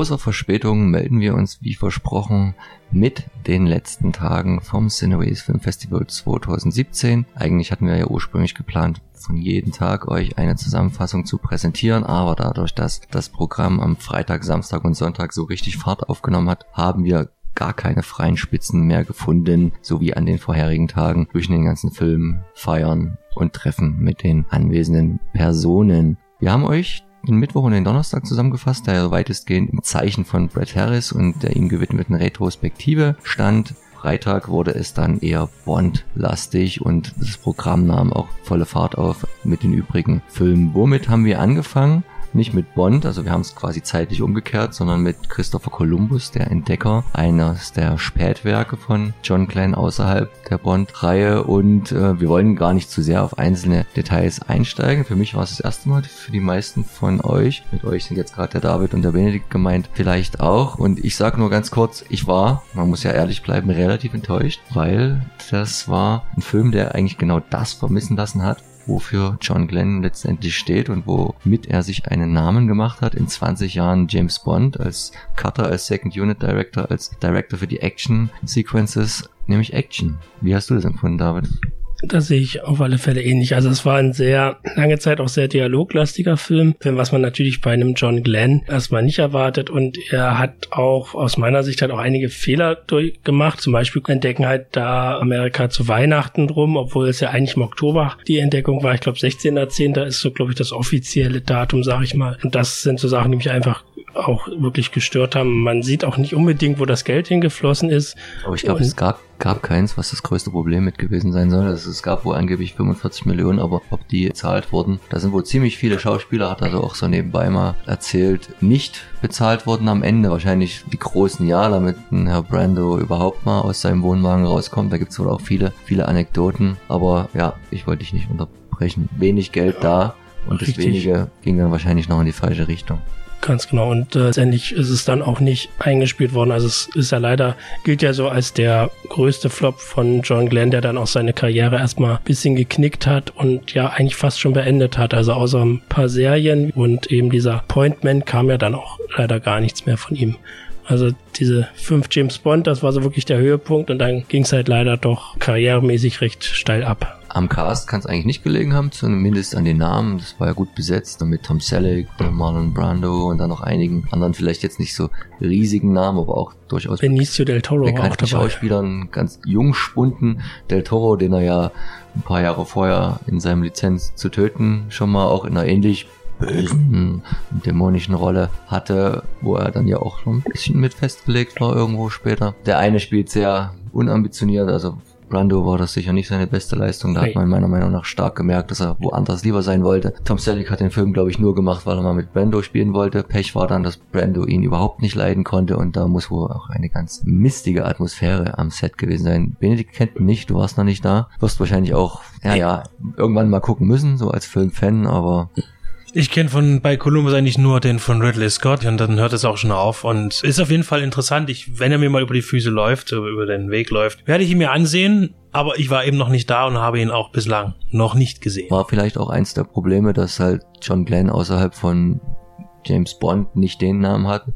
Großer Verspätung melden wir uns, wie versprochen, mit den letzten Tagen vom Cineways Film Festival 2017. Eigentlich hatten wir ja ursprünglich geplant, von jedem Tag euch eine Zusammenfassung zu präsentieren, aber dadurch, dass das Programm am Freitag, Samstag und Sonntag so richtig Fahrt aufgenommen hat, haben wir gar keine freien Spitzen mehr gefunden, so wie an den vorherigen Tagen zwischen den ganzen Filmen, Feiern und Treffen mit den anwesenden Personen. Wir haben euch den Mittwoch und den Donnerstag zusammengefasst, der weitestgehend im Zeichen von Brett Harris und der ihm gewidmeten Retrospektive stand. Freitag wurde es dann eher Bond-lastig und das Programm nahm auch volle Fahrt auf mit den übrigen Filmen. Womit haben wir angefangen? Nicht mit Bond, also wir haben es quasi zeitlich umgekehrt, sondern mit Christopher Columbus, der Entdecker, eines der Spätwerke von John Glenn außerhalb der Bond-Reihe. Und äh, wir wollen gar nicht zu sehr auf einzelne Details einsteigen. Für mich war es das erste Mal, für die meisten von euch, mit euch sind jetzt gerade der David und der Benedikt gemeint, vielleicht auch. Und ich sage nur ganz kurz, ich war, man muss ja ehrlich bleiben, relativ enttäuscht, weil das war ein Film, der eigentlich genau das vermissen lassen hat, wofür John Glenn letztendlich steht und womit er sich einen Namen gemacht hat. In 20 Jahren James Bond als Cutter, als Second Unit Director, als Director für die Action Sequences, nämlich Action. Wie hast du das empfunden, David? Das sehe ich auf alle Fälle ähnlich. Also es war ein sehr lange Zeit auch sehr dialoglastiger Film, was man natürlich bei einem John Glenn erstmal nicht erwartet. Und er hat auch aus meiner Sicht halt auch einige Fehler durchgemacht. Zum Beispiel entdecken halt da Amerika zu Weihnachten drum, obwohl es ja eigentlich im Oktober die Entdeckung war. Ich glaube 16.10. ist so, glaube ich, das offizielle Datum, sage ich mal. Und das sind so Sachen, die mich einfach auch wirklich gestört haben. Man sieht auch nicht unbedingt, wo das Geld hingeflossen ist. Aber ich glaube, es gab, gab keins, was das größte Problem mit gewesen sein soll. Also es gab wohl angeblich 45 Millionen, aber ob die bezahlt wurden, da sind wohl ziemlich viele Schauspieler, hat also auch so nebenbei mal erzählt, nicht bezahlt wurden am Ende. Wahrscheinlich die großen Ja, damit ein Herr Brando überhaupt mal aus seinem Wohnwagen rauskommt. Da gibt's wohl auch viele, viele Anekdoten. Aber ja, ich wollte dich nicht unterbrechen. Wenig Geld da und Richtig. das wenige ging dann wahrscheinlich noch in die falsche Richtung. Ganz genau. Und äh, letztendlich ist es dann auch nicht eingespielt worden. Also es ist ja leider, gilt ja so als der größte Flop von John Glenn, der dann auch seine Karriere erstmal ein bisschen geknickt hat und ja eigentlich fast schon beendet hat. Also außer ein paar Serien und eben dieser Pointman kam ja dann auch leider gar nichts mehr von ihm. Also diese fünf James Bond, das war so wirklich der Höhepunkt und dann ging es halt leider doch karrieremäßig recht steil ab. Am Cast kann es eigentlich nicht gelegen haben, zumindest an den Namen. Das war ja gut besetzt, mit Tom Selleck, Marlon Brando und dann noch einigen anderen vielleicht jetzt nicht so riesigen Namen, aber auch durchaus Benicio del Toro war auch dabei. Schauspielern, ganz jung spunden. Del Toro, den er ja ein paar Jahre vorher in seinem Lizenz zu töten schon mal auch in einer ähnlich bösen, dämonischen Rolle hatte, wo er dann ja auch noch ein bisschen mit festgelegt war irgendwo später. Der eine spielt sehr unambitioniert, also Brando war das sicher nicht seine beste Leistung. Da hat man meiner Meinung nach stark gemerkt, dass er woanders lieber sein wollte. Tom Selleck hat den Film, glaube ich, nur gemacht, weil er mal mit Brando spielen wollte. Pech war dann, dass Brando ihn überhaupt nicht leiden konnte und da muss wohl auch eine ganz mistige Atmosphäre am Set gewesen sein. Benedikt kennt ihn nicht, du warst noch nicht da. Wirst wahrscheinlich auch, ja, ja, irgendwann mal gucken müssen, so als Filmfan, aber ich kenne von bei Columbus eigentlich nur den von Ridley Scott und dann hört es auch schon auf und ist auf jeden Fall interessant. Ich, wenn er mir mal über die Füße läuft, über den Weg läuft, werde ich ihn mir ansehen. Aber ich war eben noch nicht da und habe ihn auch bislang noch nicht gesehen. War vielleicht auch eins der Probleme, dass halt John Glenn außerhalb von James Bond nicht den Namen hat.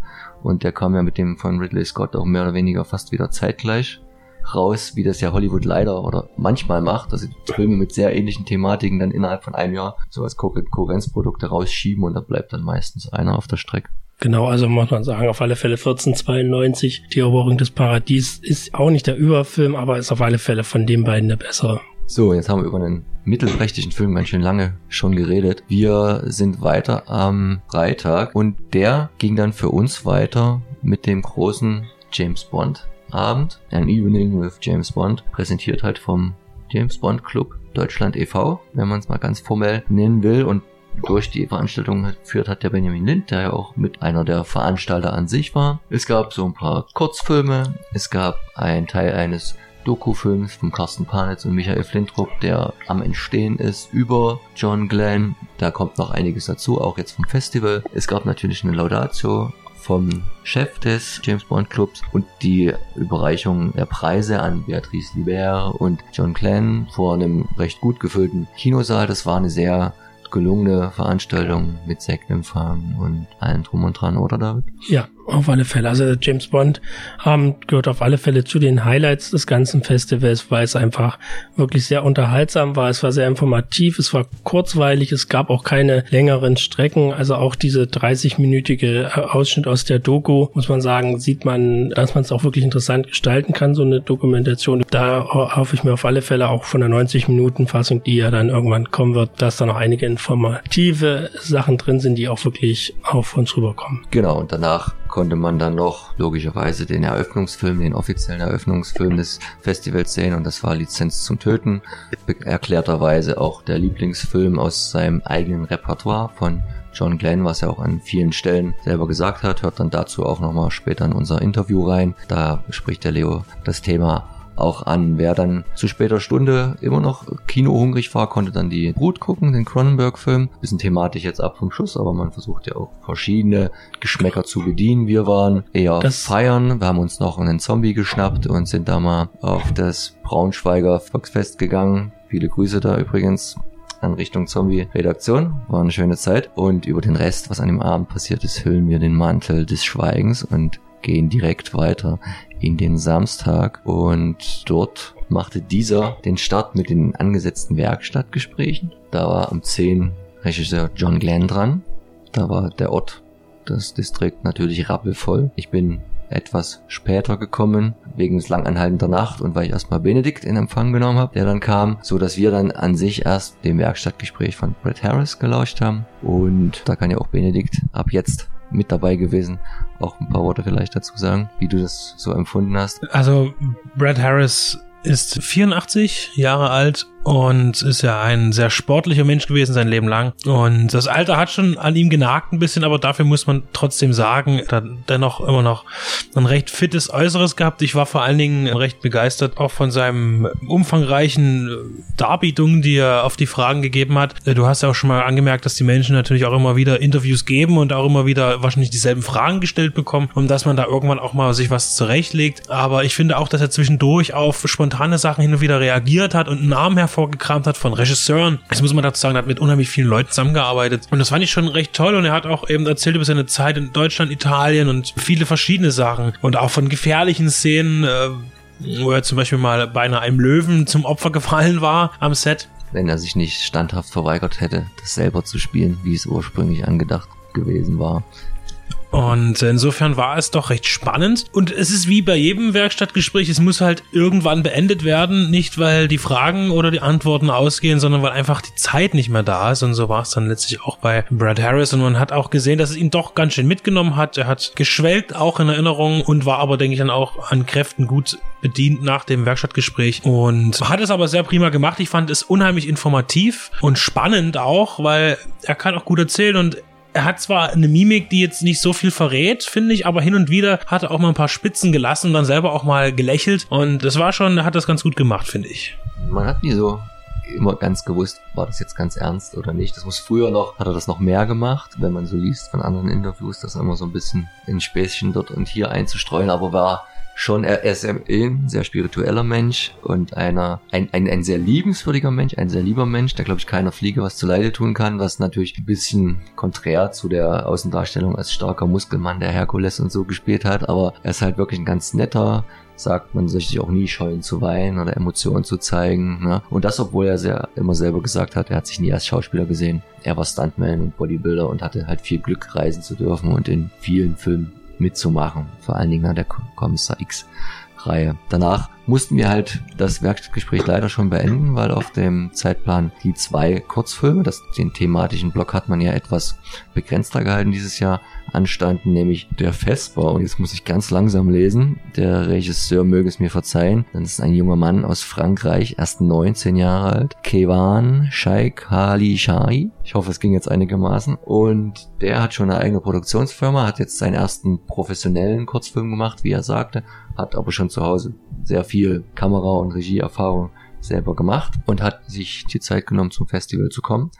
Und der kam ja mit dem von Ridley Scott auch mehr oder weniger fast wieder zeitgleich raus, wie das ja Hollywood leider oder manchmal macht, also Filme mit sehr ähnlichen Thematiken dann innerhalb von einem Jahr so als Konkurrenzprodukte rausschieben und da bleibt dann meistens einer auf der Strecke. Genau, also muss man sagen, auf alle Fälle 1492, Die Eroberung des Paradies ist auch nicht der Überfilm, aber ist auf alle Fälle von den beiden der bessere. So, jetzt haben wir über einen mittelprächtigen Film ganz schön lange schon geredet. Wir sind weiter am Freitag und der ging dann für uns weiter mit dem großen James Bond Abend, ein Evening with James Bond, präsentiert halt vom James Bond Club Deutschland e.V., wenn man es mal ganz formell nennen will. Und durch die Veranstaltung führt hat der Benjamin Lind, der ja auch mit einer der Veranstalter an sich war. Es gab so ein paar Kurzfilme, es gab ein Teil eines Dokufilms von Carsten Panitz und Michael Flintrup, der am Entstehen ist über John Glenn. Da kommt noch einiges dazu, auch jetzt vom Festival. Es gab natürlich eine Laudatio vom Chef des James Bond Clubs und die Überreichung der Preise an Beatrice Libert und John Clan vor einem recht gut gefüllten Kinosaal. Das war eine sehr gelungene Veranstaltung mit Sektempfang und allem drum und dran, oder David? Ja, auf alle Fälle. Also James Bond ähm, gehört auf alle Fälle zu den Highlights des ganzen Festivals, weil es einfach wirklich sehr unterhaltsam war. Es war sehr informativ, es war kurzweilig, es gab auch keine längeren Strecken. Also auch diese 30-minütige äh, Ausschnitt aus der Doku, muss man sagen, sieht man, dass man es auch wirklich interessant gestalten kann, so eine Dokumentation. Da hoffe ich mir auf alle Fälle auch von der 90-Minuten-Fassung, die ja dann irgendwann kommen wird, dass da noch einige informative Sachen drin sind, die auch wirklich auf uns rüberkommen. Genau, und danach konnte man dann noch logischerweise den Eröffnungsfilm, den offiziellen Eröffnungsfilm des Festivals sehen und das war Lizenz zum Töten. Erklärterweise auch der Lieblingsfilm aus seinem eigenen Repertoire von John Glenn, was er auch an vielen Stellen selber gesagt hat, hört dann dazu auch nochmal später in unser Interview rein. Da spricht der Leo das Thema auch an. Wer dann zu später Stunde immer noch kinohungrig war, konnte dann die Brut gucken, den Cronenberg-Film. Bisschen thematisch jetzt ab vom Schuss, aber man versucht ja auch verschiedene Geschmäcker zu bedienen. Wir waren eher das feiern. Wir haben uns noch einen Zombie geschnappt und sind da mal auf das Braunschweiger Volksfest gegangen. Viele Grüße da übrigens an Richtung Zombie-Redaktion. War eine schöne Zeit. Und über den Rest, was an dem Abend passiert ist, hüllen wir den Mantel des Schweigens und gehen direkt weiter in den Samstag und dort machte dieser den Start mit den angesetzten Werkstattgesprächen. Da war um 10 Regisseur John Glenn dran. Da war der Ort, das Distrikt natürlich rappelvoll. Ich bin etwas später gekommen, wegen des langanhaltender Nacht und weil ich erstmal Benedikt in Empfang genommen habe, der dann kam, so dass wir dann an sich erst dem Werkstattgespräch von Brett Harris gelauscht haben und da kann ja auch Benedikt ab jetzt mit dabei gewesen. Auch ein paar Worte vielleicht dazu sagen, wie du das so empfunden hast. Also Brad Harris ist 84 Jahre alt und ist ja ein sehr sportlicher Mensch gewesen sein Leben lang. Und das Alter hat schon an ihm genagt ein bisschen, aber dafür muss man trotzdem sagen, er hat dennoch immer noch ein recht fittes Äußeres gehabt. Ich war vor allen Dingen recht begeistert auch von seinem umfangreichen Darbietungen, die er auf die Fragen gegeben hat. Du hast ja auch schon mal angemerkt, dass die Menschen natürlich auch immer wieder Interviews geben und auch immer wieder wahrscheinlich dieselben Fragen gestellt bekommen und dass man da irgendwann auch mal sich was zurechtlegt. Aber ich finde auch, dass er zwischendurch auf spontane Sachen hin und wieder reagiert hat und einen Namen hervor hervorgekramt hat von Regisseuren. Das muss man dazu sagen, er hat mit unheimlich vielen Leuten zusammengearbeitet. Und das fand ich schon recht toll. Und er hat auch eben erzählt über seine Zeit in Deutschland, Italien und viele verschiedene Sachen. Und auch von gefährlichen Szenen, äh, wo er zum Beispiel mal beinahe einem Löwen zum Opfer gefallen war am Set. Wenn er sich nicht standhaft verweigert hätte, das selber zu spielen, wie es ursprünglich angedacht gewesen war. Und insofern war es doch recht spannend. Und es ist wie bei jedem Werkstattgespräch, es muss halt irgendwann beendet werden. Nicht, weil die Fragen oder die Antworten ausgehen, sondern weil einfach die Zeit nicht mehr da ist. Und so war es dann letztlich auch bei Brad Harris. Und man hat auch gesehen, dass es ihn doch ganz schön mitgenommen hat. Er hat geschwelgt auch in Erinnerung und war aber, denke ich, dann auch an Kräften gut bedient nach dem Werkstattgespräch und hat es aber sehr prima gemacht. Ich fand es unheimlich informativ und spannend auch, weil er kann auch gut erzählen und er hat zwar eine Mimik, die jetzt nicht so viel verrät, finde ich, aber hin und wieder hat er auch mal ein paar Spitzen gelassen und dann selber auch mal gelächelt. Und das war schon, er hat das ganz gut gemacht, finde ich. Man hat nie so immer ganz gewusst, war das jetzt ganz ernst oder nicht. Das muss früher noch, hat er das noch mehr gemacht, wenn man so liest von anderen Interviews, das immer so ein bisschen in Späßchen dort und hier einzustreuen, aber war schon, er ist ein sehr spiritueller Mensch und einer, ein, ein, ein sehr liebenswürdiger Mensch, ein sehr lieber Mensch, der glaube ich keiner Fliege was zu Leide tun kann, was natürlich ein bisschen konträr zu der Außendarstellung als starker Muskelmann, der Herkules und so gespielt hat, aber er ist halt wirklich ein ganz netter, sagt, man sich auch nie scheuen zu weinen oder Emotionen zu zeigen. Ne? Und das, obwohl er sehr immer selber gesagt hat, er hat sich nie als Schauspieler gesehen. Er war Stuntman und Bodybuilder und hatte halt viel Glück, reisen zu dürfen und in vielen Filmen mitzumachen. Vor allen Dingen an der Kommissar X Reihe. Danach mussten wir halt das Werkstattgespräch leider schon beenden, weil auf dem Zeitplan die zwei Kurzfilme, das, den thematischen Block hat man ja etwas begrenzter gehalten dieses Jahr, anstanden, nämlich der Vesper. Und jetzt muss ich ganz langsam lesen. Der Regisseur möge es mir verzeihen. Das ist ein junger Mann aus Frankreich, erst 19 Jahre alt. Kevan Sheikh Ali Shai. Ich hoffe, es ging jetzt einigermaßen. Und der hat schon eine eigene Produktionsfirma, hat jetzt seinen ersten professionellen Kurzfilm gemacht, wie er sagte, hat aber schon zu Hause sehr viel Kamera- und Regieerfahrung selber gemacht und hat sich die Zeit genommen, zum Festival zu kommen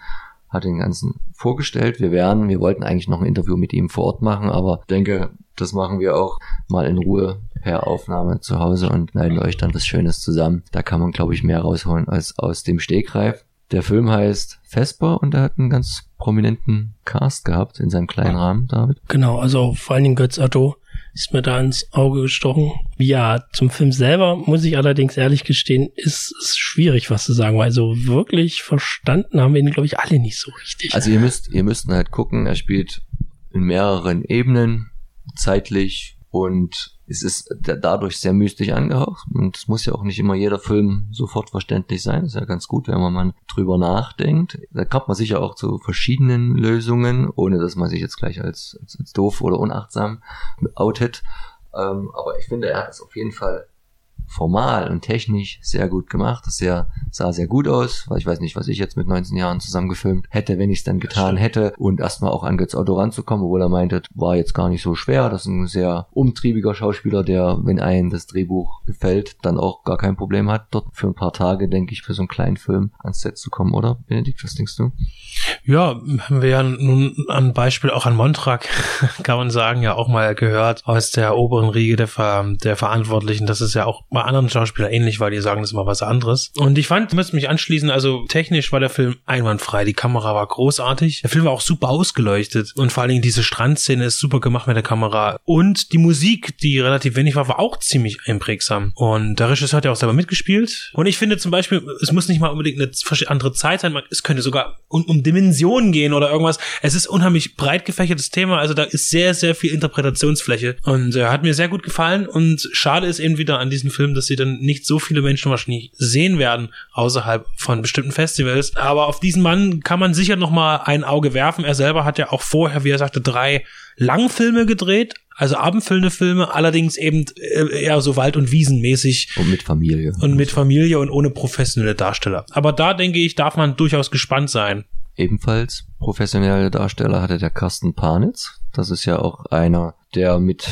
hat den ganzen vorgestellt. Wir werden, wir wollten eigentlich noch ein Interview mit ihm vor Ort machen, aber denke, das machen wir auch mal in Ruhe per Aufnahme zu Hause und schneiden euch dann was Schönes zusammen. Da kann man, glaube ich, mehr rausholen als aus dem Stegreif. Der Film heißt Vesper und er hat einen ganz prominenten Cast gehabt in seinem kleinen Rahmen, David. Genau, also vor allen Dingen Götz Otto ist mir da ins Auge gestochen. Ja, zum Film selber muss ich allerdings ehrlich gestehen, ist es schwierig, was zu sagen, weil so wirklich verstanden haben wir ihn, glaube ich, alle nicht so richtig. Also ihr müsst, ihr müsst halt gucken, er spielt in mehreren Ebenen, zeitlich und es ist dadurch sehr mystisch angehaucht und es muss ja auch nicht immer jeder Film sofort verständlich sein. Ist ja ganz gut, wenn man mal drüber nachdenkt. Da kommt man sicher auch zu verschiedenen Lösungen, ohne dass man sich jetzt gleich als, als, als doof oder unachtsam outet. Ähm, aber ich finde, er hat es auf jeden Fall formal und technisch sehr gut gemacht. Das sehr, sah sehr gut aus, weil ich weiß nicht, was ich jetzt mit 19 Jahren zusammengefilmt hätte, wenn ich es dann getan hätte. Und erstmal auch an Götz Otto ranzukommen, obwohl er meinte, war jetzt gar nicht so schwer. Das ist ein sehr umtriebiger Schauspieler, der, wenn einem das Drehbuch gefällt, dann auch gar kein Problem hat, dort für ein paar Tage, denke ich, für so einen kleinen Film ans Set zu kommen, oder? Benedikt, was denkst du? Ja, haben wir ja nun an Beispiel auch an Montrak, kann man sagen, ja auch mal gehört aus der oberen Riege der, Ver der Verantwortlichen. Das ist ja auch bei anderen Schauspielern ähnlich, weil die sagen, das ist mal was anderes. Und ich fand, müsste mich anschließen, also technisch war der Film einwandfrei. Die Kamera war großartig. Der Film war auch super ausgeleuchtet. Und vor allen Dingen diese Strandszene ist super gemacht mit der Kamera. Und die Musik, die relativ wenig war, war auch ziemlich einprägsam. Und der Regisseur hat ja auch selber mitgespielt. Und ich finde zum Beispiel, es muss nicht mal unbedingt eine andere Zeit sein. Es könnte sogar um, um Dimensionen gehen oder irgendwas. Es ist unheimlich breit gefächertes Thema. Also da ist sehr, sehr viel Interpretationsfläche. Und äh, hat mir sehr gut gefallen. Und schade ist eben wieder an diesem Film, Film, dass sie dann nicht so viele Menschen wahrscheinlich sehen werden außerhalb von bestimmten Festivals. Aber auf diesen Mann kann man sicher noch mal ein Auge werfen. Er selber hat ja auch vorher, wie er sagte, drei Langfilme gedreht, also abendfüllende Filme, allerdings eben äh, eher so Wald- und Wiesenmäßig. Und mit Familie. Und mit Familie und ohne professionelle Darsteller. Aber da denke ich, darf man durchaus gespannt sein. Ebenfalls professionelle Darsteller hatte der Carsten Panitz. Das ist ja auch einer, der mit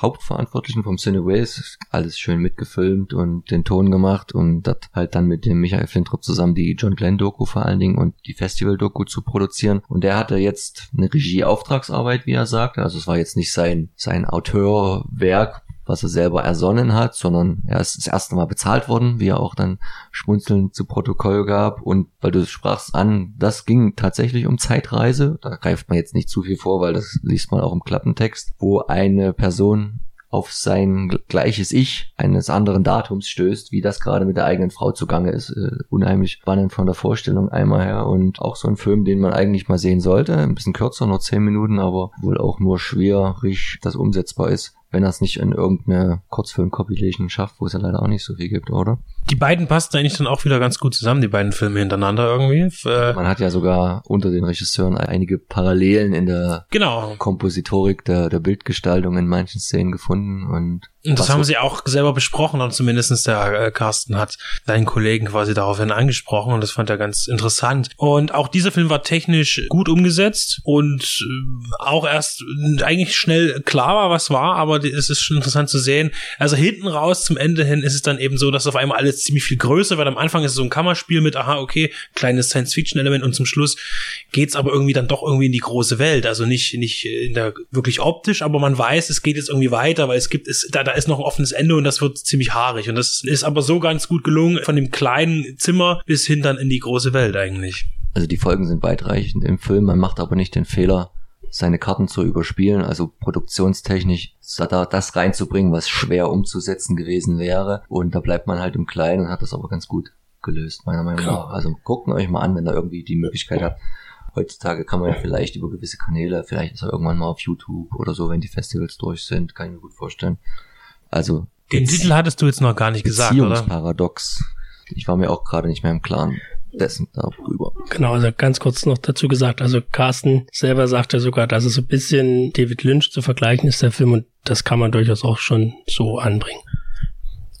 Hauptverantwortlichen vom Cineways alles schön mitgefilmt und den Ton gemacht und das halt dann mit dem Michael Flintrop zusammen die John Glenn Doku vor allen Dingen und die Festival Doku zu produzieren. Und der hatte jetzt eine Regieauftragsarbeit, wie er sagt. Also es war jetzt nicht sein, sein Auteurwerk, was er selber ersonnen hat, sondern er ist das erste Mal bezahlt worden, wie er auch dann schmunzelnd zu Protokoll gab. Und weil du sprachst an, das ging tatsächlich um Zeitreise. Da greift man jetzt nicht zu viel vor, weil das liest man auch im Klappentext, wo eine Person auf sein gleiches Ich eines anderen Datums stößt, wie das gerade mit der eigenen Frau zugange ist. Äh, unheimlich spannend von der Vorstellung einmal her und auch so ein Film, den man eigentlich mal sehen sollte. Ein bisschen kürzer, nur zehn Minuten, aber wohl auch nur schwierig, das umsetzbar ist wenn er es nicht in irgendeine Kurzfilm-Compilation schafft, wo es ja leider auch nicht so viel gibt, oder? Die beiden passen eigentlich dann auch wieder ganz gut zusammen, die beiden Filme hintereinander irgendwie. Äh, Man hat ja sogar unter den Regisseuren einige Parallelen in der genau. Kompositorik der, der Bildgestaltung in manchen Szenen gefunden und und das haben sie auch selber besprochen und zumindestens der äh, Carsten hat seinen Kollegen quasi daraufhin angesprochen und das fand er ganz interessant. Und auch dieser Film war technisch gut umgesetzt und äh, auch erst eigentlich schnell klar war, was war, aber es ist schon interessant zu sehen. Also hinten raus zum Ende hin ist es dann eben so, dass auf einmal alles ziemlich viel größer wird. Am Anfang ist es so ein Kammerspiel mit, aha, okay, kleines Science-Fiction-Element und zum Schluss geht's aber irgendwie dann doch irgendwie in die große Welt. Also nicht, nicht in der wirklich optisch, aber man weiß, es geht jetzt irgendwie weiter, weil es gibt, es, da, da ist noch ein offenes Ende und das wird ziemlich haarig. Und das ist aber so ganz gut gelungen, von dem kleinen Zimmer bis hin dann in die große Welt eigentlich. Also die Folgen sind weitreichend im Film, man macht aber nicht den Fehler, seine Karten zu überspielen, also produktionstechnisch da das reinzubringen, was schwer umzusetzen gewesen wäre. Und da bleibt man halt im Kleinen und hat das aber ganz gut gelöst, meiner Meinung nach. Also guckt euch mal an, wenn ihr irgendwie die Möglichkeit habt. Heutzutage kann man ja vielleicht über gewisse Kanäle, vielleicht ist er irgendwann mal auf YouTube oder so, wenn die Festivals durch sind, kann ich mir gut vorstellen, also den Titel hattest du jetzt noch gar nicht gesagt, oder? Paradox. Ich war mir auch gerade nicht mehr im Klaren dessen darüber. Genau, also ganz kurz noch dazu gesagt, also Carsten selber sagte sogar, dass es so ein bisschen David Lynch zu vergleichen ist, der Film, und das kann man durchaus auch schon so anbringen.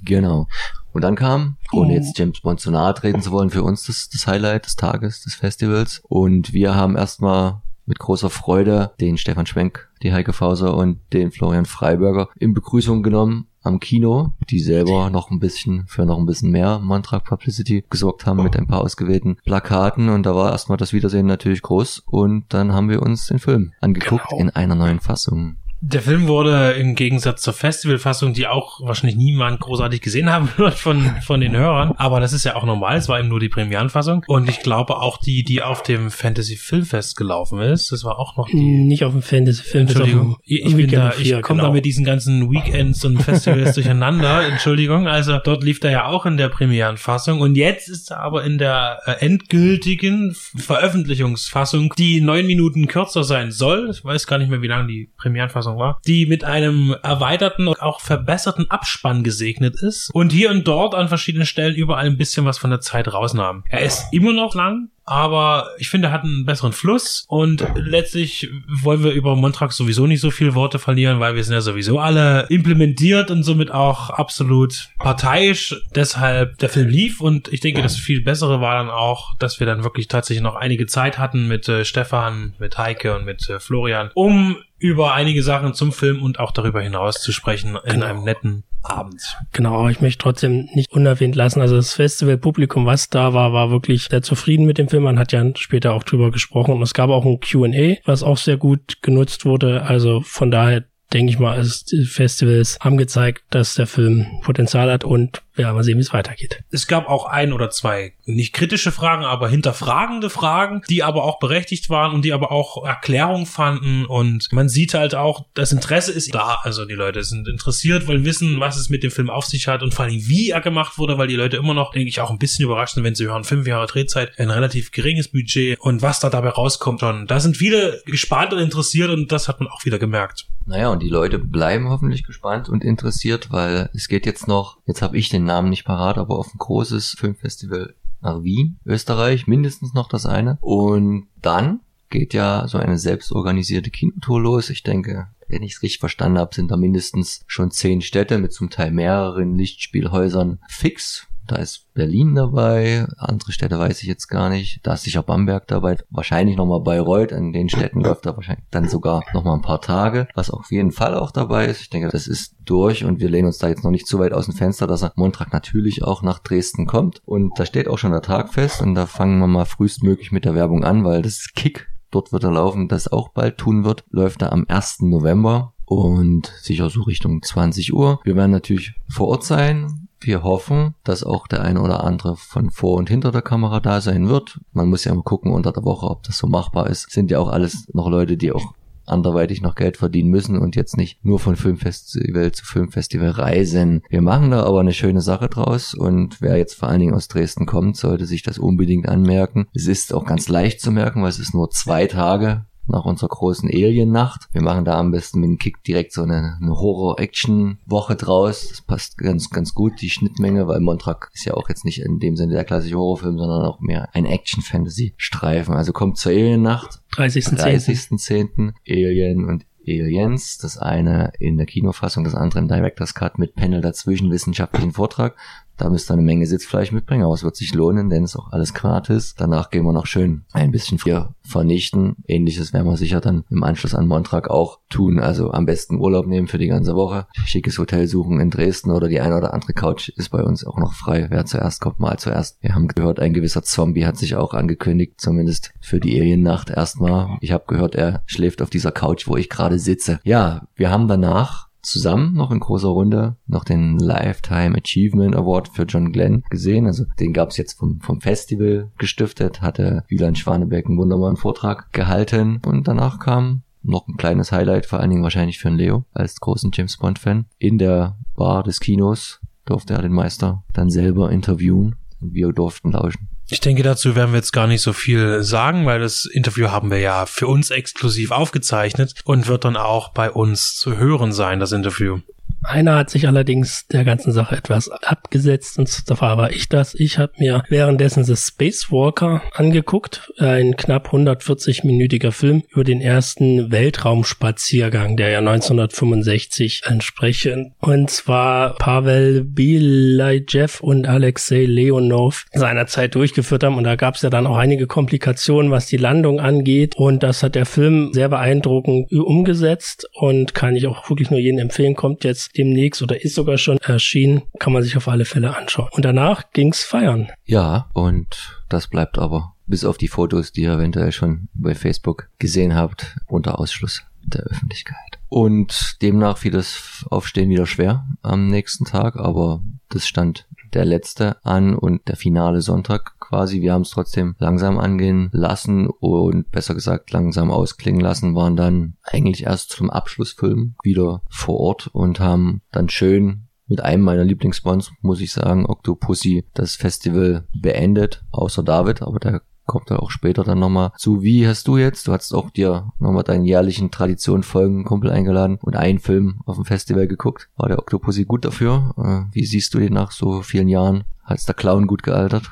Genau. Und dann kam, ohne oh. jetzt James Bond zu nahe treten zu wollen, für uns das, das Highlight des Tages, des Festivals. Und wir haben erstmal mit großer Freude den Stefan Schwenk, die Heike Fauser und den Florian Freiberger in Begrüßung genommen am Kino, die selber noch ein bisschen für noch ein bisschen mehr Montrak Publicity gesorgt haben mit ein paar ausgewählten Plakaten und da war erstmal das Wiedersehen natürlich groß und dann haben wir uns den Film angeguckt genau. in einer neuen Fassung. Der Film wurde im Gegensatz zur Festivalfassung, die auch wahrscheinlich niemand großartig gesehen haben wird von, von den Hörern, aber das ist ja auch normal, es war eben nur die Premierenfassung und ich glaube auch die, die auf dem Fantasy Filmfest gelaufen ist, das war auch noch die... Nicht auf dem Fantasy Filmfest. Entschuldigung, ich, ich bin da, ich komme genau. da mit diesen ganzen Weekends und Festivals durcheinander, Entschuldigung, also dort lief da ja auch in der Premierenfassung und jetzt ist er aber in der äh, endgültigen Veröffentlichungsfassung, die neun Minuten kürzer sein soll, ich weiß gar nicht mehr, wie lange die Premierenfassung war, die mit einem erweiterten und auch verbesserten Abspann gesegnet ist und hier und dort an verschiedenen Stellen überall ein bisschen was von der Zeit rausnahm. Er ist immer noch lang, aber ich finde, er hat einen besseren Fluss und letztlich wollen wir über Montrax sowieso nicht so viel Worte verlieren, weil wir sind ja sowieso alle implementiert und somit auch absolut parteiisch. Deshalb der Film lief und ich denke, das viel bessere war dann auch, dass wir dann wirklich tatsächlich noch einige Zeit hatten mit äh, Stefan, mit Heike und mit äh, Florian, um über einige Sachen zum Film und auch darüber hinaus zu sprechen in genau. einem netten Abend. Genau, aber ich möchte trotzdem nicht unerwähnt lassen. Also das Festivalpublikum, was da war, war wirklich sehr zufrieden mit dem Film. Man hat ja später auch drüber gesprochen und es gab auch ein Q&A, was auch sehr gut genutzt wurde. Also von daher denke ich mal, also Festivals haben gezeigt, dass der Film Potenzial hat und ja, mal sehen, wie es weitergeht. Es gab auch ein oder zwei nicht kritische Fragen, aber hinterfragende Fragen, die aber auch berechtigt waren und die aber auch Erklärung fanden und man sieht halt auch, das Interesse ist da, also die Leute sind interessiert, wollen wissen, was es mit dem Film auf sich hat und vor allem wie er gemacht wurde, weil die Leute immer noch, denke ich, auch ein bisschen überrascht sind, wenn sie hören, fünf Jahre Drehzeit, ein relativ geringes Budget und was da dabei rauskommt schon. Da sind viele gespannt und interessiert und das hat man auch wieder gemerkt. Naja, und die Leute bleiben hoffentlich gespannt und interessiert, weil es geht jetzt noch, jetzt habe ich den Namen nicht parat, aber auf ein großes Filmfestival nach Wien, Österreich, mindestens noch das eine. Und dann geht ja so eine selbstorganisierte Kinotour los. Ich denke, wenn ich es richtig verstanden habe, sind da mindestens schon zehn Städte mit zum Teil mehreren Lichtspielhäusern fix. Da ist Berlin dabei, andere Städte weiß ich jetzt gar nicht. Da ist sicher Bamberg dabei, wahrscheinlich nochmal Bayreuth. In den Städten läuft er wahrscheinlich dann sogar nochmal ein paar Tage, was auf jeden Fall auch dabei ist. Ich denke, das ist durch und wir lehnen uns da jetzt noch nicht zu weit aus dem Fenster, dass er Montag natürlich auch nach Dresden kommt. Und da steht auch schon der Tag fest und da fangen wir mal frühestmöglich mit der Werbung an, weil das Kick dort wird er laufen, das auch bald tun wird, läuft er am 1. November und sicher so Richtung 20 Uhr. Wir werden natürlich vor Ort sein, wir hoffen, dass auch der eine oder andere von vor und hinter der Kamera da sein wird. Man muss ja mal gucken unter der Woche, ob das so machbar ist. Sind ja auch alles noch Leute, die auch anderweitig noch Geld verdienen müssen und jetzt nicht nur von Filmfestival zu Filmfestival reisen. Wir machen da aber eine schöne Sache draus und wer jetzt vor allen Dingen aus Dresden kommt, sollte sich das unbedingt anmerken. Es ist auch ganz leicht zu merken, weil es ist nur zwei Tage nach unserer großen Alien-Nacht. Wir machen da am besten mit dem Kick direkt so eine, eine Horror-Action-Woche draus. Das passt ganz, ganz gut, die Schnittmenge, weil Montrak ist ja auch jetzt nicht in dem Sinne der klassische Horrorfilm, sondern auch mehr ein Action-Fantasy-Streifen. Also kommt zur Alien-Nacht. 30.10. 30.10. Alien und Aliens, das eine in der Kinofassung, das andere im Director's Cut mit Panel dazwischen, wissenschaftlichen Vortrag. Da müsst ihr eine Menge Sitzfleisch mitbringen, aber es wird sich lohnen, denn es ist auch alles gratis. Danach gehen wir noch schön ein bisschen früher vernichten. Ähnliches werden wir sicher dann im Anschluss an Montag auch tun. Also am besten Urlaub nehmen für die ganze Woche. Schickes Hotel suchen in Dresden oder die eine oder andere Couch ist bei uns auch noch frei. Wer zuerst kommt, mal zuerst. Wir haben gehört, ein gewisser Zombie hat sich auch angekündigt, zumindest für die Aliennacht erstmal. Ich habe gehört, er schläft auf dieser Couch, wo ich gerade sitze. Ja, wir haben danach zusammen noch in großer Runde noch den Lifetime Achievement Award für John Glenn gesehen. Also den gab es jetzt vom, vom Festival gestiftet, hatte Wieland Schwanebeck einen wunderbaren Vortrag gehalten und danach kam noch ein kleines Highlight, vor allen Dingen wahrscheinlich für einen Leo als großen James Bond Fan. In der Bar des Kinos durfte er den Meister dann selber interviewen und wir durften lauschen. Ich denke, dazu werden wir jetzt gar nicht so viel sagen, weil das Interview haben wir ja für uns exklusiv aufgezeichnet und wird dann auch bei uns zu hören sein, das Interview. Einer hat sich allerdings der ganzen Sache etwas abgesetzt und zwar war ich das. Ich habe mir währenddessen The Spacewalker angeguckt, ein knapp 140-minütiger Film über den ersten Weltraumspaziergang, der ja 1965 entsprechend und zwar Pavel Bilajev und Alexei Leonov seinerzeit durchgeführt haben. Und da gab es ja dann auch einige Komplikationen, was die Landung angeht. Und das hat der Film sehr beeindruckend umgesetzt und kann ich auch wirklich nur jedem empfehlen, kommt jetzt demnächst oder ist sogar schon erschienen. Kann man sich auf alle Fälle anschauen. Und danach ging's feiern. Ja, und das bleibt aber bis auf die Fotos, die ihr eventuell schon bei Facebook gesehen habt, unter Ausschluss der Öffentlichkeit. Und demnach fiel das Aufstehen wieder schwer am nächsten Tag, aber das stand der letzte an und der finale Sonntag quasi. Wir haben es trotzdem langsam angehen lassen und besser gesagt langsam ausklingen lassen, waren dann eigentlich erst zum Abschlussfilm wieder vor Ort und haben dann schön mit einem meiner Lieblingsbonds, muss ich sagen, Octopussy, das Festival beendet, außer David, aber der kommt da auch später dann nochmal zu. Wie hast du jetzt? Du hast auch dir nochmal deinen jährlichen Tradition folgen Kumpel eingeladen und einen Film auf dem Festival geguckt. War der Octopussy gut dafür? Äh, wie siehst du den nach so vielen Jahren? Hat der Clown gut gealtert?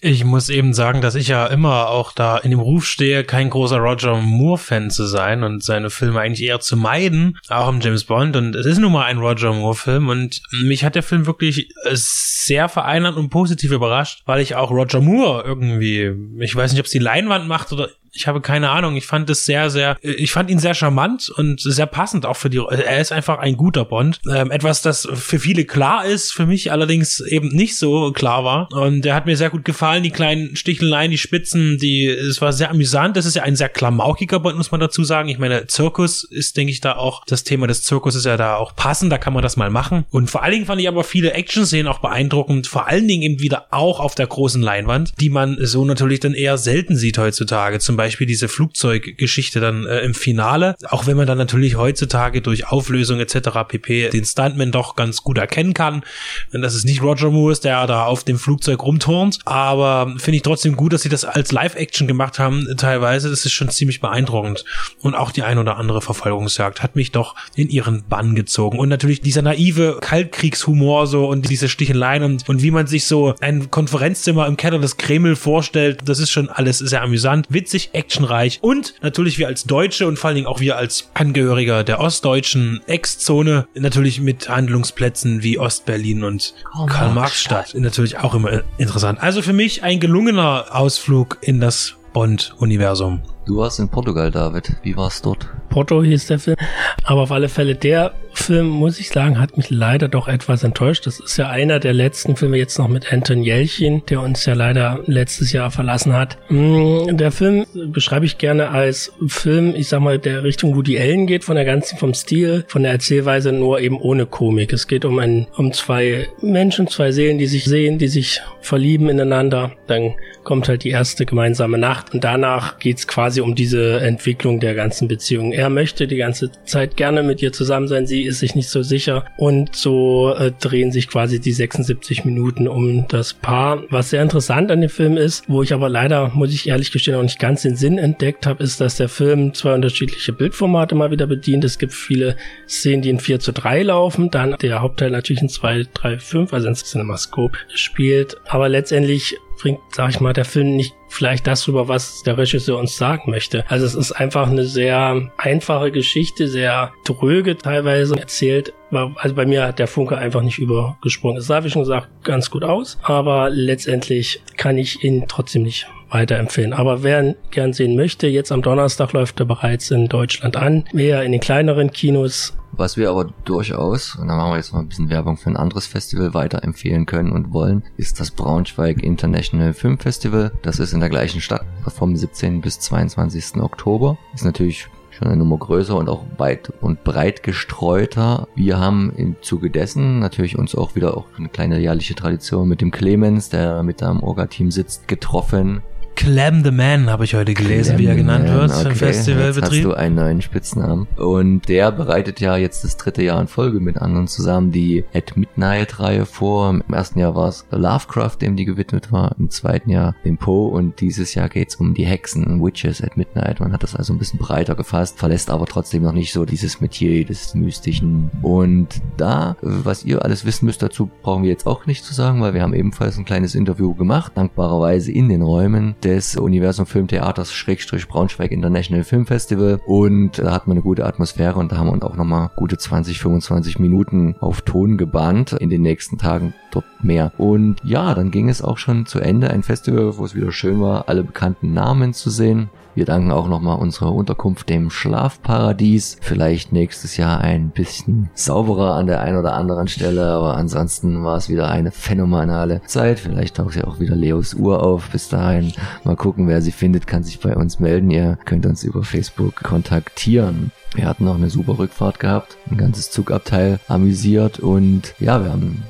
Ich muss eben sagen, dass ich ja immer auch da in dem Ruf stehe, kein großer Roger Moore-Fan zu sein und seine Filme eigentlich eher zu meiden, auch im James Bond. Und es ist nun mal ein Roger Moore-Film und mich hat der Film wirklich sehr vereinert und positiv überrascht, weil ich auch Roger Moore irgendwie, ich weiß nicht, ob es die Leinwand macht oder ich habe keine Ahnung. Ich fand es sehr, sehr, ich fand ihn sehr charmant und sehr passend auch für die, er ist einfach ein guter Bond. Ähm, etwas, das für viele klar ist, für mich allerdings eben nicht so klar war. Und der hat mir sehr gut gefallen, die kleinen Sticheleien, die Spitzen, die, es war sehr amüsant. Das ist ja ein sehr klamaukiger Bond, muss man dazu sagen. Ich meine, Zirkus ist, denke ich, da auch, das Thema des Zirkus ist ja da auch passend, da kann man das mal machen. Und vor allen Dingen fand ich aber viele Action-Szenen auch beeindruckend, vor allen Dingen eben wieder auch auf der großen Leinwand, die man so natürlich dann eher selten sieht heutzutage. Zum Beispiel Beispiel diese Flugzeuggeschichte dann äh, im Finale, auch wenn man dann natürlich heutzutage durch Auflösung etc. pp. den Stuntman doch ganz gut erkennen kann. Denn das ist nicht Roger Moore der da auf dem Flugzeug rumturnt, aber finde ich trotzdem gut, dass sie das als Live-Action gemacht haben teilweise. Das ist schon ziemlich beeindruckend. Und auch die ein oder andere Verfolgungsjagd hat mich doch in ihren Bann gezogen. Und natürlich dieser naive Kaltkriegshumor so und diese Sticheleien und, und wie man sich so ein Konferenzzimmer im Keller des Kreml vorstellt, das ist schon alles sehr amüsant, witzig, actionreich und natürlich wir als Deutsche und vor allen Dingen auch wir als Angehöriger der ostdeutschen Ex-Zone natürlich mit Handlungsplätzen wie Ostberlin und Karl-Marx-Stadt natürlich auch immer interessant. Also für mich ein gelungener Ausflug in das Bond-Universum. Du warst in Portugal, David. Wie war es dort? Porto hieß der Film. Aber auf alle Fälle, der Film, muss ich sagen, hat mich leider doch etwas enttäuscht. Das ist ja einer der letzten Filme jetzt noch mit Anton Jelchin, der uns ja leider letztes Jahr verlassen hat. Mm, der Film beschreibe ich gerne als Film, ich sag mal, der Richtung Woody Allen geht, von der ganzen, vom Stil, von der Erzählweise, nur eben ohne Komik. Es geht um ein, um zwei Menschen, zwei Seelen, die sich sehen, die sich verlieben ineinander. Dann kommt halt die erste gemeinsame Nacht und danach geht's quasi um diese Entwicklung der ganzen Beziehung. Er möchte die ganze Zeit gerne mit ihr zusammen sein, sie ist sich nicht so sicher und so äh, drehen sich quasi die 76 Minuten um das Paar. Was sehr interessant an dem Film ist, wo ich aber leider, muss ich ehrlich gestehen, auch nicht ganz den Sinn entdeckt habe, ist, dass der Film zwei unterschiedliche Bildformate mal wieder bedient. Es gibt viele Szenen, die in 4 zu 3 laufen, dann der Hauptteil natürlich in 2, 3, 5, also in Cinemascope spielt, aber letztendlich bringt, sag ich mal, der Film nicht vielleicht das rüber, was der Regisseur uns sagen möchte. Also es ist einfach eine sehr einfache Geschichte, sehr dröge teilweise erzählt. Also bei mir hat der Funke einfach nicht übergesprungen. Es sah, wie schon gesagt, ganz gut aus, aber letztendlich kann ich ihn trotzdem nicht weiterempfehlen. Aber wer gern sehen möchte, jetzt am Donnerstag läuft er bereits in Deutschland an. Wer in den kleineren Kinos was wir aber durchaus, und da machen wir jetzt mal ein bisschen Werbung für ein anderes Festival weiterempfehlen können und wollen, ist das Braunschweig International Film Festival. Das ist in der gleichen Stadt vom 17. bis 22. Oktober. Ist natürlich schon eine Nummer größer und auch weit und breit gestreuter. Wir haben im Zuge dessen natürlich uns auch wieder auch eine kleine jährliche Tradition mit dem Clemens, der mit am Orga-Team sitzt, getroffen Clam the Man habe ich heute gelesen, Clam wie er genannt wird okay. im Festivalbetrieb. Jetzt hast du einen neuen Spitznamen. Und der bereitet ja jetzt das dritte Jahr in Folge mit anderen zusammen die At Midnight Reihe vor. Im ersten Jahr war es Lovecraft, dem die gewidmet war. Im zweiten Jahr dem Poe. Und dieses Jahr geht's um die Hexen, Witches at Midnight. Man hat das also ein bisschen breiter gefasst, verlässt aber trotzdem noch nicht so dieses Metier des Mystischen. Und da, was ihr alles wissen müsst dazu, brauchen wir jetzt auch nicht zu sagen, weil wir haben ebenfalls ein kleines Interview gemacht, dankbarerweise in den Räumen des Universum Filmtheaters Schrägstrich Braunschweig International Film Festival und da hat man eine gute Atmosphäre und da haben wir uns auch nochmal gute 20, 25 Minuten auf Ton gebannt. In den nächsten Tagen dort mehr. Und ja, dann ging es auch schon zu Ende. Ein Festival, wo es wieder schön war, alle bekannten Namen zu sehen. Wir danken auch nochmal unserer Unterkunft dem Schlafparadies. Vielleicht nächstes Jahr ein bisschen sauberer an der einen oder anderen Stelle, aber ansonsten war es wieder eine phänomenale Zeit. Vielleicht taucht ja auch wieder Leos Uhr auf. Bis dahin Mal gucken, wer sie findet, kann sich bei uns melden. Ihr könnt uns über Facebook kontaktieren. Wir hatten noch eine super Rückfahrt gehabt, ein ganzes Zugabteil amüsiert und ja, wir haben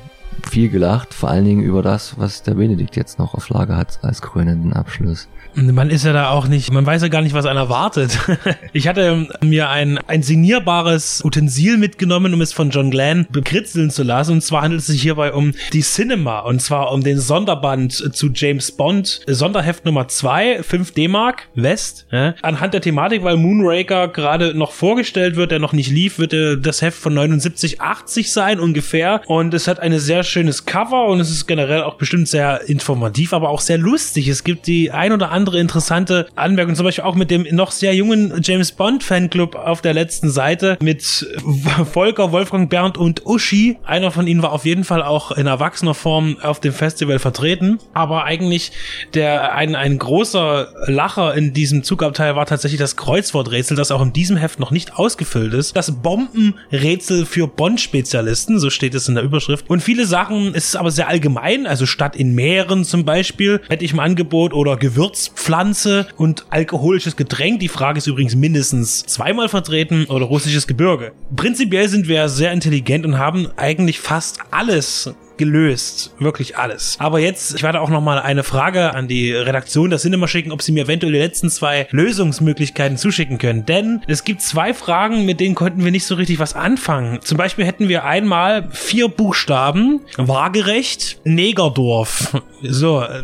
viel gelacht, vor allen Dingen über das, was der Benedikt jetzt noch auf Lager hat als krönenden Abschluss. Man ist ja da auch nicht, man weiß ja gar nicht, was einer erwartet. Ich hatte mir ein, ein signierbares Utensil mitgenommen, um es von John Glenn bekritzeln zu lassen. Und zwar handelt es sich hierbei um die Cinema und zwar um den Sonderband zu James Bond, Sonderheft Nummer 2, 5 D-Mark, West. Ja. Anhand der Thematik, weil Moonraker gerade noch vorgestellt wird, der noch nicht lief, wird das Heft von 79, 80 sein ungefähr. Und es hat eine sehr schönes Cover und es ist generell auch bestimmt sehr informativ, aber auch sehr lustig. Es gibt die ein oder andere interessante Anmerkungen, zum Beispiel auch mit dem noch sehr jungen James Bond Fanclub auf der letzten Seite mit Volker, Wolfgang, Bernd und Uschi. Einer von ihnen war auf jeden Fall auch in erwachsener Form auf dem Festival vertreten. Aber eigentlich der ein, ein großer Lacher in diesem Zugabteil war tatsächlich das Kreuzworträtsel, das auch in diesem Heft noch nicht ausgefüllt ist. Das Bombenrätsel für Bond-Spezialisten, so steht es in der Überschrift. Und viele Sachen, es ist aber sehr allgemein, also statt in Meeren zum Beispiel, hätte ich im Angebot oder Gewürz Pflanze und alkoholisches Getränk. Die Frage ist übrigens mindestens zweimal vertreten oder russisches Gebirge. Prinzipiell sind wir sehr intelligent und haben eigentlich fast alles gelöst. Wirklich alles. Aber jetzt, ich werde auch noch mal eine Frage an die Redaktion der Cinema schicken, ob sie mir eventuell die letzten zwei Lösungsmöglichkeiten zuschicken können. Denn es gibt zwei Fragen, mit denen konnten wir nicht so richtig was anfangen. Zum Beispiel hätten wir einmal vier Buchstaben, waagerecht, Negerdorf. So, äh,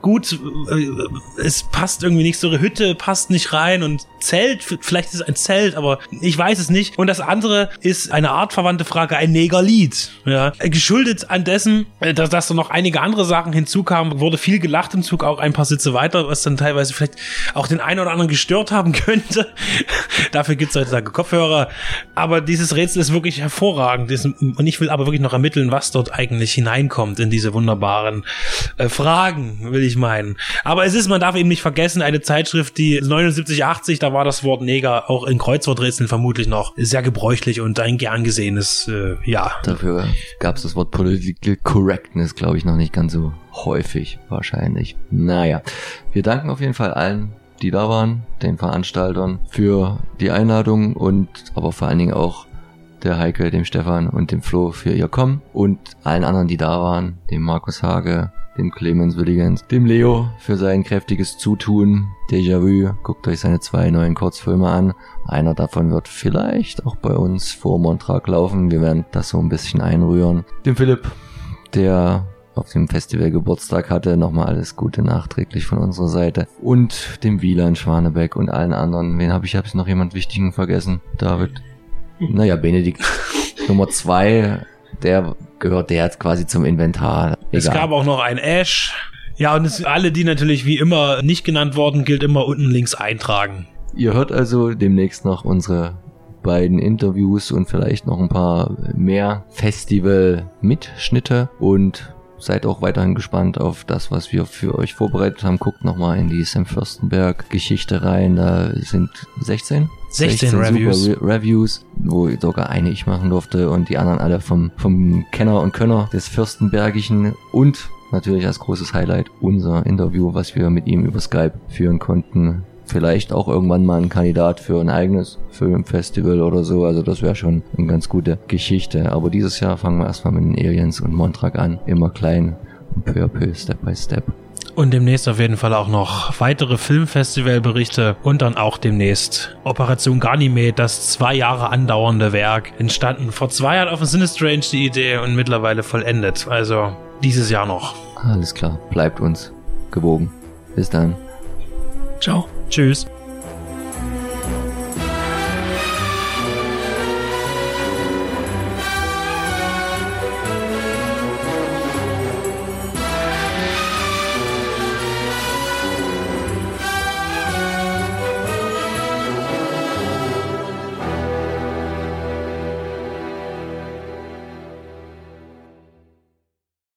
gut, äh, es passt irgendwie nicht so, Hütte passt nicht rein und Zelt, vielleicht ist es ein Zelt, aber ich weiß es nicht. Und das andere ist eine artverwandte Frage, ein Negerlied. Ja, geschuldet an dessen, äh, dass, dass da noch einige andere Sachen hinzukamen, wurde viel gelacht im Zug, auch ein paar Sitze weiter, was dann teilweise vielleicht auch den einen oder anderen gestört haben könnte. Dafür gibt es heutzutage Kopfhörer. Aber dieses Rätsel ist wirklich hervorragend. Und ich will aber wirklich noch ermitteln, was dort eigentlich hineinkommt in diese wunderbaren äh, Fragen, will ich meinen. Aber es ist, man darf eben nicht vergessen, eine Zeitschrift, die 79, 80, da war das Wort Neger auch in Kreuzworträtseln vermutlich noch sehr gebräuchlich und ein gern gesehenes, äh, ja. Dafür gab es das Wort Political Correctness, glaube ich, noch nicht ganz so häufig wahrscheinlich. Naja, wir danken auf jeden Fall allen, die da waren, den Veranstaltern für die Einladung und aber vor allen Dingen auch der Heike, dem Stefan und dem Flo für ihr Kommen und allen anderen, die da waren, dem Markus Hage, dem Clemens Willigens, dem Leo für sein kräftiges Zutun. Déjà-vu, guckt euch seine zwei neuen Kurzfilme an. Einer davon wird vielleicht auch bei uns vor Montrag laufen. Wir werden das so ein bisschen einrühren. Dem Philipp, der auf dem Festival Geburtstag hatte. Nochmal alles Gute nachträglich von unserer Seite. Und dem Wieland Schwanebeck und allen anderen. Wen habe ich? Habe ich noch jemand Wichtigen vergessen? David? Naja, Benedikt. Nummer zwei, der gehört der jetzt quasi zum Inventar. Egal. Es gab auch noch ein Ash. Ja, und es, alle, die natürlich wie immer nicht genannt worden, gilt immer unten links eintragen. Ihr hört also demnächst noch unsere beiden Interviews und vielleicht noch ein paar mehr Festival-Mitschnitte und seid auch weiterhin gespannt auf das, was wir für euch vorbereitet haben. Guckt nochmal in die Sam Fürstenberg-Geschichte rein. Da sind 16? 16, 16 Reviews. Re Reviews, wo sogar eine ich machen durfte und die anderen alle vom, vom Kenner und Könner des Fürstenbergischen und natürlich als großes Highlight unser Interview, was wir mit ihm über Skype führen konnten vielleicht auch irgendwann mal ein Kandidat für ein eigenes Filmfestival oder so. Also das wäre schon eine ganz gute Geschichte. Aber dieses Jahr fangen wir erstmal mit den Aliens und Montrag an. Immer klein und peu à peu, Step by Step. Und demnächst auf jeden Fall auch noch weitere Filmfestivalberichte und dann auch demnächst Operation Ganymede, das zwei Jahre andauernde Werk, entstanden vor zwei Jahren auf dem Sinistrange die Idee und mittlerweile vollendet. Also dieses Jahr noch. Alles klar, bleibt uns gewogen. Bis dann. Ciao. Tschüss.